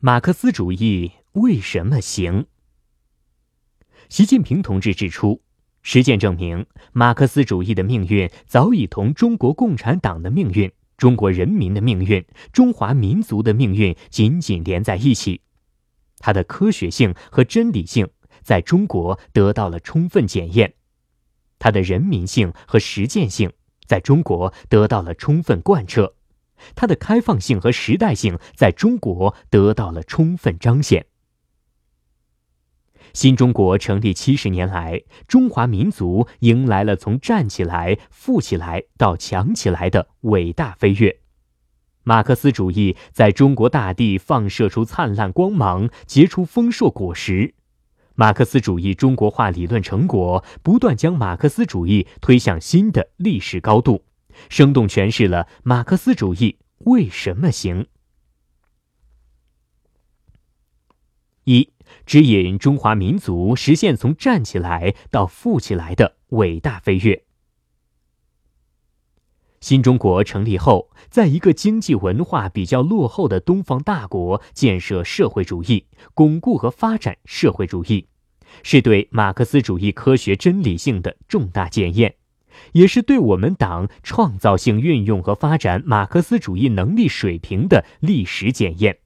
马克思主义为什么行？习近平同志指出，实践证明，马克思主义的命运早已同中国共产党的命运、中国人民的命运、中华民族的命运紧紧连在一起。它的科学性和真理性在中国得到了充分检验，它的人民性和实践性在中国得到了充分贯彻，它的开放性和时代性在中国得到了充分彰显。新中国成立七十年来，中华民族迎来了从站起来、富起来到强起来的伟大飞跃。马克思主义在中国大地放射出灿烂光芒，结出丰硕果实。马克思主义中国化理论成果不断将马克思主义推向新的历史高度，生动诠释了马克思主义为什么行。一，指引中华民族实现从站起来到富起来的伟大飞跃。新中国成立后，在一个经济文化比较落后的东方大国建设社会主义，巩固和发展社会主义，是对马克思主义科学真理性的重大检验，也是对我们党创造性运用和发展马克思主义能力水平的历史检验。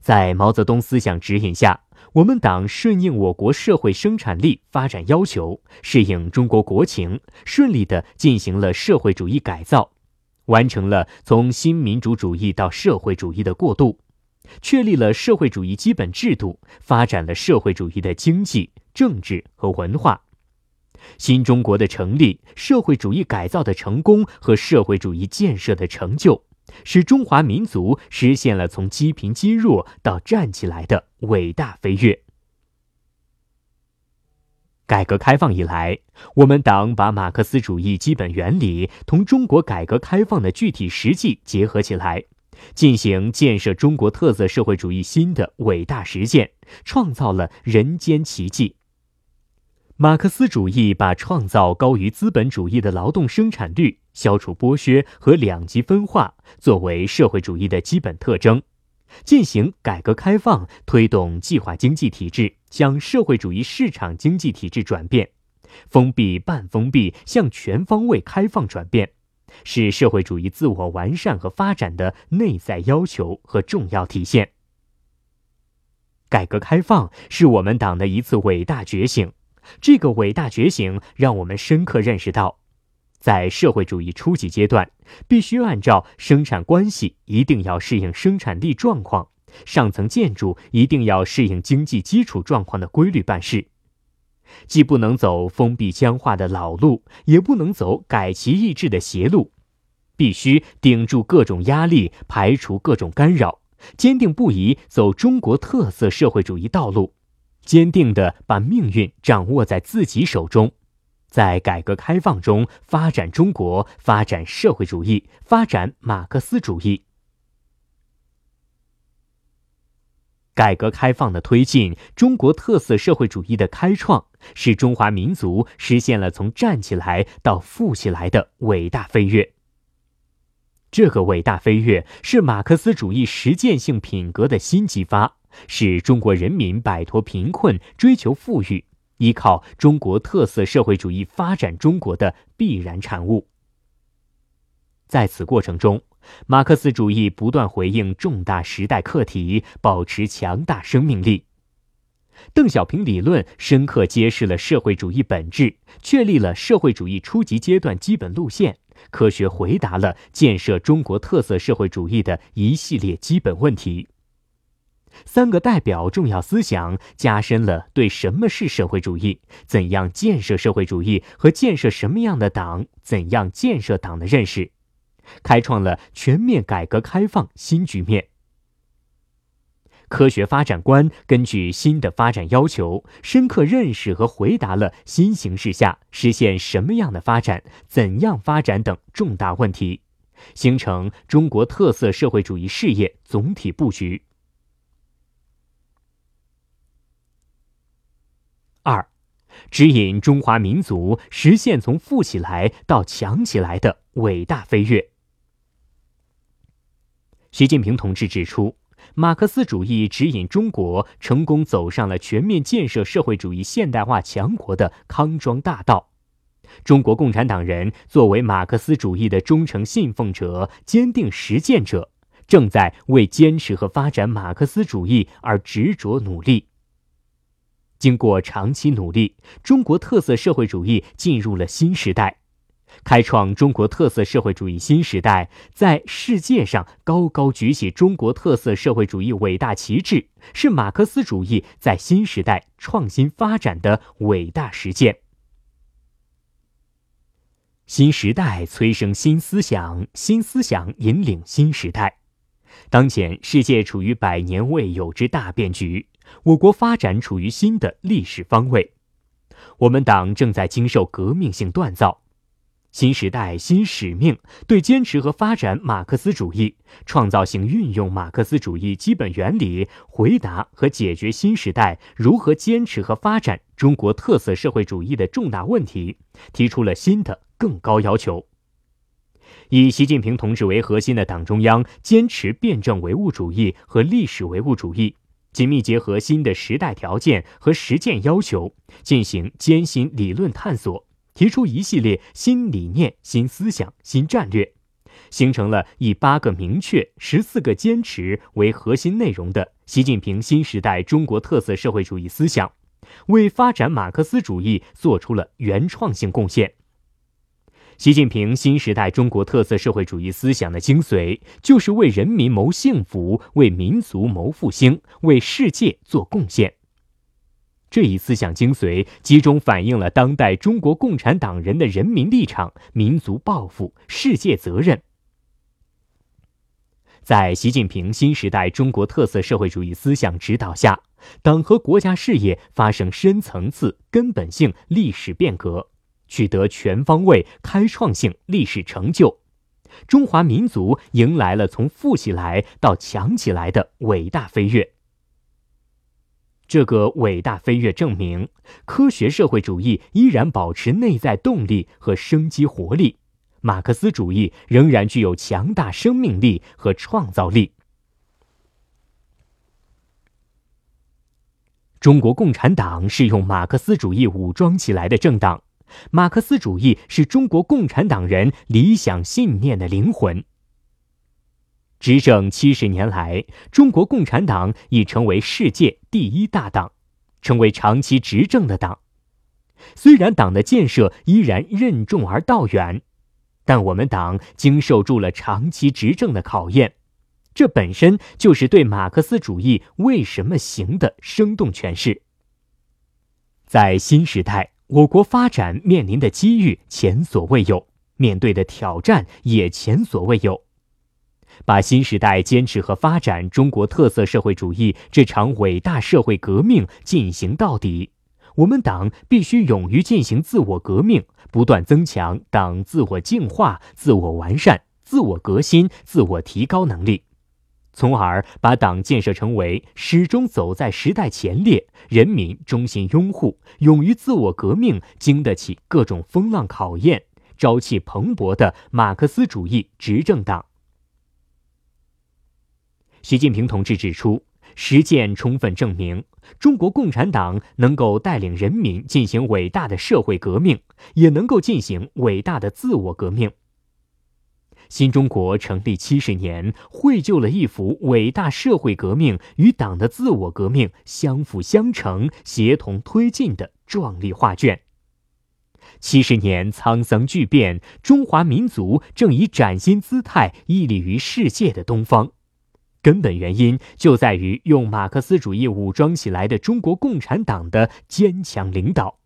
在毛泽东思想指引下。我们党顺应我国社会生产力发展要求，适应中国国情，顺利地进行了社会主义改造，完成了从新民主主义到社会主义的过渡，确立了社会主义基本制度，发展了社会主义的经济、政治和文化。新中国的成立、社会主义改造的成功和社会主义建设的成就。使中华民族实现了从积贫积弱到站起来的伟大飞跃。改革开放以来，我们党把马克思主义基本原理同中国改革开放的具体实际结合起来，进行建设中国特色社会主义新的伟大实践，创造了人间奇迹。马克思主义把创造高于资本主义的劳动生产率、消除剥削和两极分化作为社会主义的基本特征，进行改革开放，推动计划经济体制向社会主义市场经济体制转变，封闭半封闭向全方位开放转变，是社会主义自我完善和发展的内在要求和重要体现。改革开放是我们党的一次伟大觉醒。这个伟大觉醒让我们深刻认识到，在社会主义初级阶段，必须按照生产关系一定要适应生产力状况，上层建筑一定要适应经济基础状况的规律办事，既不能走封闭僵化的老路，也不能走改旗易帜的邪路，必须顶住各种压力，排除各种干扰，坚定不移走中国特色社会主义道路。坚定地把命运掌握在自己手中，在改革开放中发展中国，发展社会主义，发展马克思主义。改革开放的推进，中国特色社会主义的开创，使中华民族实现了从站起来到富起来的伟大飞跃。这个伟大飞跃是马克思主义实践性品格的新激发。是中国人民摆脱贫困、追求富裕、依靠中国特色社会主义发展中国的必然产物。在此过程中，马克思主义不断回应重大时代课题，保持强大生命力。邓小平理论深刻揭示了社会主义本质，确立了社会主义初级阶段基本路线，科学回答了建设中国特色社会主义的一系列基本问题。三个代表重要思想加深了对什么是社会主义、怎样建设社会主义和建设什么样的党、怎样建设党的认识，开创了全面改革开放新局面。科学发展观根据新的发展要求，深刻认识和回答了新形势下实现什么样的发展、怎样发展等重大问题，形成中国特色社会主义事业总体布局。二，指引中华民族实现从富起来到强起来的伟大飞跃。习近平同志指出，马克思主义指引中国成功走上了全面建设社会主义现代化强国的康庄大道。中国共产党人作为马克思主义的忠诚信奉者、坚定实践者，正在为坚持和发展马克思主义而执着努力。经过长期努力，中国特色社会主义进入了新时代。开创中国特色社会主义新时代，在世界上高高举起中国特色社会主义伟大旗帜，是马克思主义在新时代创新发展的伟大实践。新时代催生新思想，新思想引领新时代。当前世界处于百年未有之大变局，我国发展处于新的历史方位，我们党正在经受革命性锻造。新时代新使命，对坚持和发展马克思主义、创造性运用马克思主义基本原理，回答和解决新时代如何坚持和发展中国特色社会主义的重大问题，提出了新的更高要求。以习近平同志为核心的党中央，坚持辩证唯物主义和历史唯物主义，紧密结合新的时代条件和实践要求，进行艰辛理论探索。提出一系列新理念、新思想、新战略，形成了以八个明确、十四个坚持为核心内容的习近平新时代中国特色社会主义思想，为发展马克思主义做出了原创性贡献。习近平新时代中国特色社会主义思想的精髓，就是为人民谋幸福，为民族谋复兴，为世界做贡献。这一思想精髓，集中反映了当代中国共产党人的人民立场、民族抱负、世界责任。在习近平新时代中国特色社会主义思想指导下，党和国家事业发生深层次、根本性历史变革，取得全方位、开创性历史成就，中华民族迎来了从富起来到强起来的伟大飞跃。这个伟大飞跃证明，科学社会主义依然保持内在动力和生机活力，马克思主义仍然具有强大生命力和创造力。中国共产党是用马克思主义武装起来的政党，马克思主义是中国共产党人理想信念的灵魂。执政七十年来，中国共产党已成为世界第一大党，成为长期执政的党。虽然党的建设依然任重而道远，但我们党经受住了长期执政的考验，这本身就是对马克思主义为什么行的生动诠释。在新时代，我国发展面临的机遇前所未有，面对的挑战也前所未有。把新时代坚持和发展中国特色社会主义这场伟大社会革命进行到底，我们党必须勇于进行自我革命，不断增强党自我净化、自我完善、自我革新、自我提高能力，从而把党建设成为始终走在时代前列、人民衷心拥护、勇于自我革命、经得起各种风浪考验、朝气蓬勃的马克思主义执政党。习近平同志指出，实践充分证明，中国共产党能够带领人民进行伟大的社会革命，也能够进行伟大的自我革命。新中国成立七十年，绘就了一幅伟大社会革命与党的自我革命相辅相成、协同推进的壮丽画卷。七十年沧桑巨变，中华民族正以崭新姿态屹立于世界的东方。根本原因就在于用马克思主义武装起来的中国共产党的坚强领导。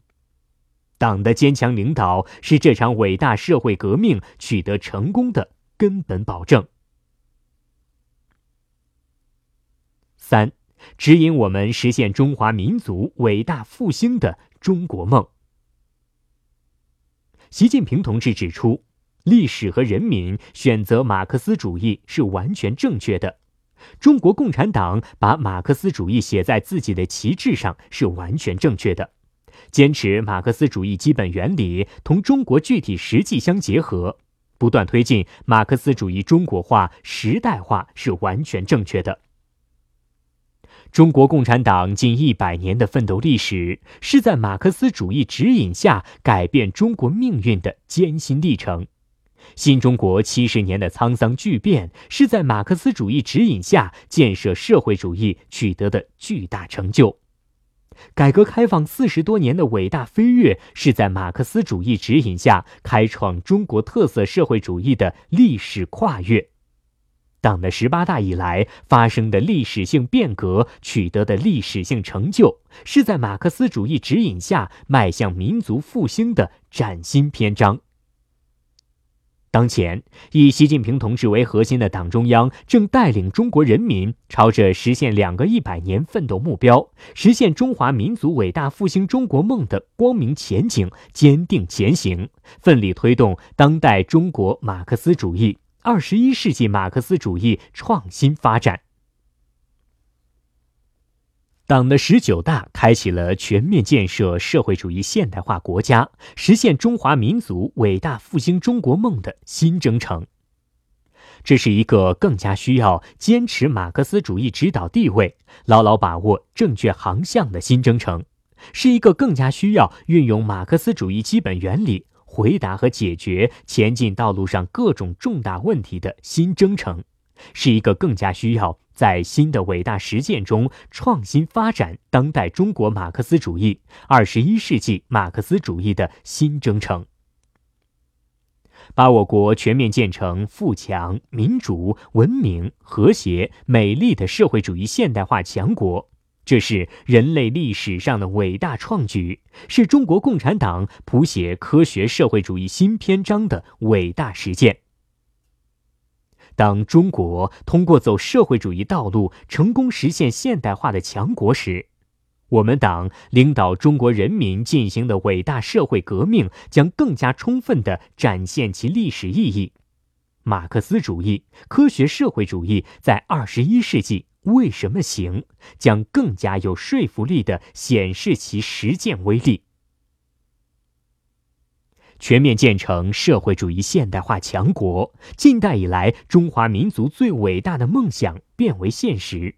党的坚强领导是这场伟大社会革命取得成功的根本保证。三，指引我们实现中华民族伟大复兴的中国梦。习近平同志指出，历史和人民选择马克思主义是完全正确的。中国共产党把马克思主义写在自己的旗帜上是完全正确的，坚持马克思主义基本原理同中国具体实际相结合，不断推进马克思主义中国化、时代化是完全正确的。中国共产党近一百年的奋斗历史，是在马克思主义指引下改变中国命运的艰辛历程；新中国七十年的沧桑巨变，是在马克思主义指引下建设社会主义取得的巨大成就；改革开放四十多年的伟大飞跃，是在马克思主义指引下开创中国特色社会主义的历史跨越。党的十八大以来发生的历史性变革取得的历史性成就，是在马克思主义指引下迈向民族复兴的崭新篇章。当前，以习近平同志为核心的党中央正带领中国人民朝着实现两个一百年奋斗目标、实现中华民族伟大复兴中国梦的光明前景坚定前行，奋力推动当代中国马克思主义。二十一世纪马克思主义创新发展，党的十九大开启了全面建设社会主义现代化国家、实现中华民族伟大复兴中国梦的新征程。这是一个更加需要坚持马克思主义指导地位、牢牢把握正确航向的新征程，是一个更加需要运用马克思主义基本原理。回答和解决前进道路上各种重大问题的新征程，是一个更加需要在新的伟大实践中创新发展当代中国马克思主义、二十一世纪马克思主义的新征程，把我国全面建成富强、民主、文明、和谐、美丽的社会主义现代化强国。这是人类历史上的伟大创举，是中国共产党谱写科学社会主义新篇章的伟大实践。当中国通过走社会主义道路成功实现现代化的强国时，我们党领导中国人民进行的伟大社会革命将更加充分地展现其历史意义。马克思主义、科学社会主义在二十一世纪。为什么行？将更加有说服力的显示其实践威力。全面建成社会主义现代化强国，近代以来中华民族最伟大的梦想变为现实，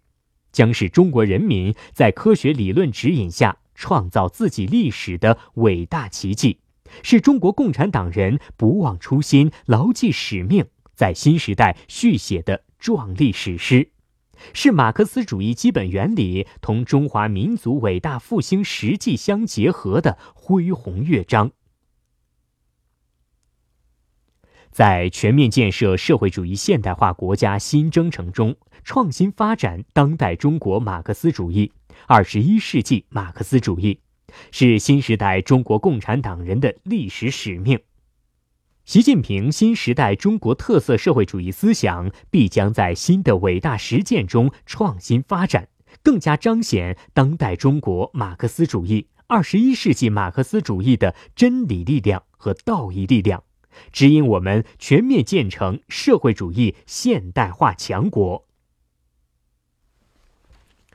将是中国人民在科学理论指引下创造自己历史的伟大奇迹，是中国共产党人不忘初心、牢记使命，在新时代续写的壮丽史诗。是马克思主义基本原理同中华民族伟大复兴实际相结合的恢宏乐章。在全面建设社会主义现代化国家新征程中，创新发展当代中国马克思主义、二十一世纪马克思主义，是新时代中国共产党人的历史使命。习近平新时代中国特色社会主义思想必将在新的伟大实践中创新发展，更加彰显当代中国马克思主义、二十一世纪马克思主义的真理力量和道义力量，指引我们全面建成社会主义现代化强国。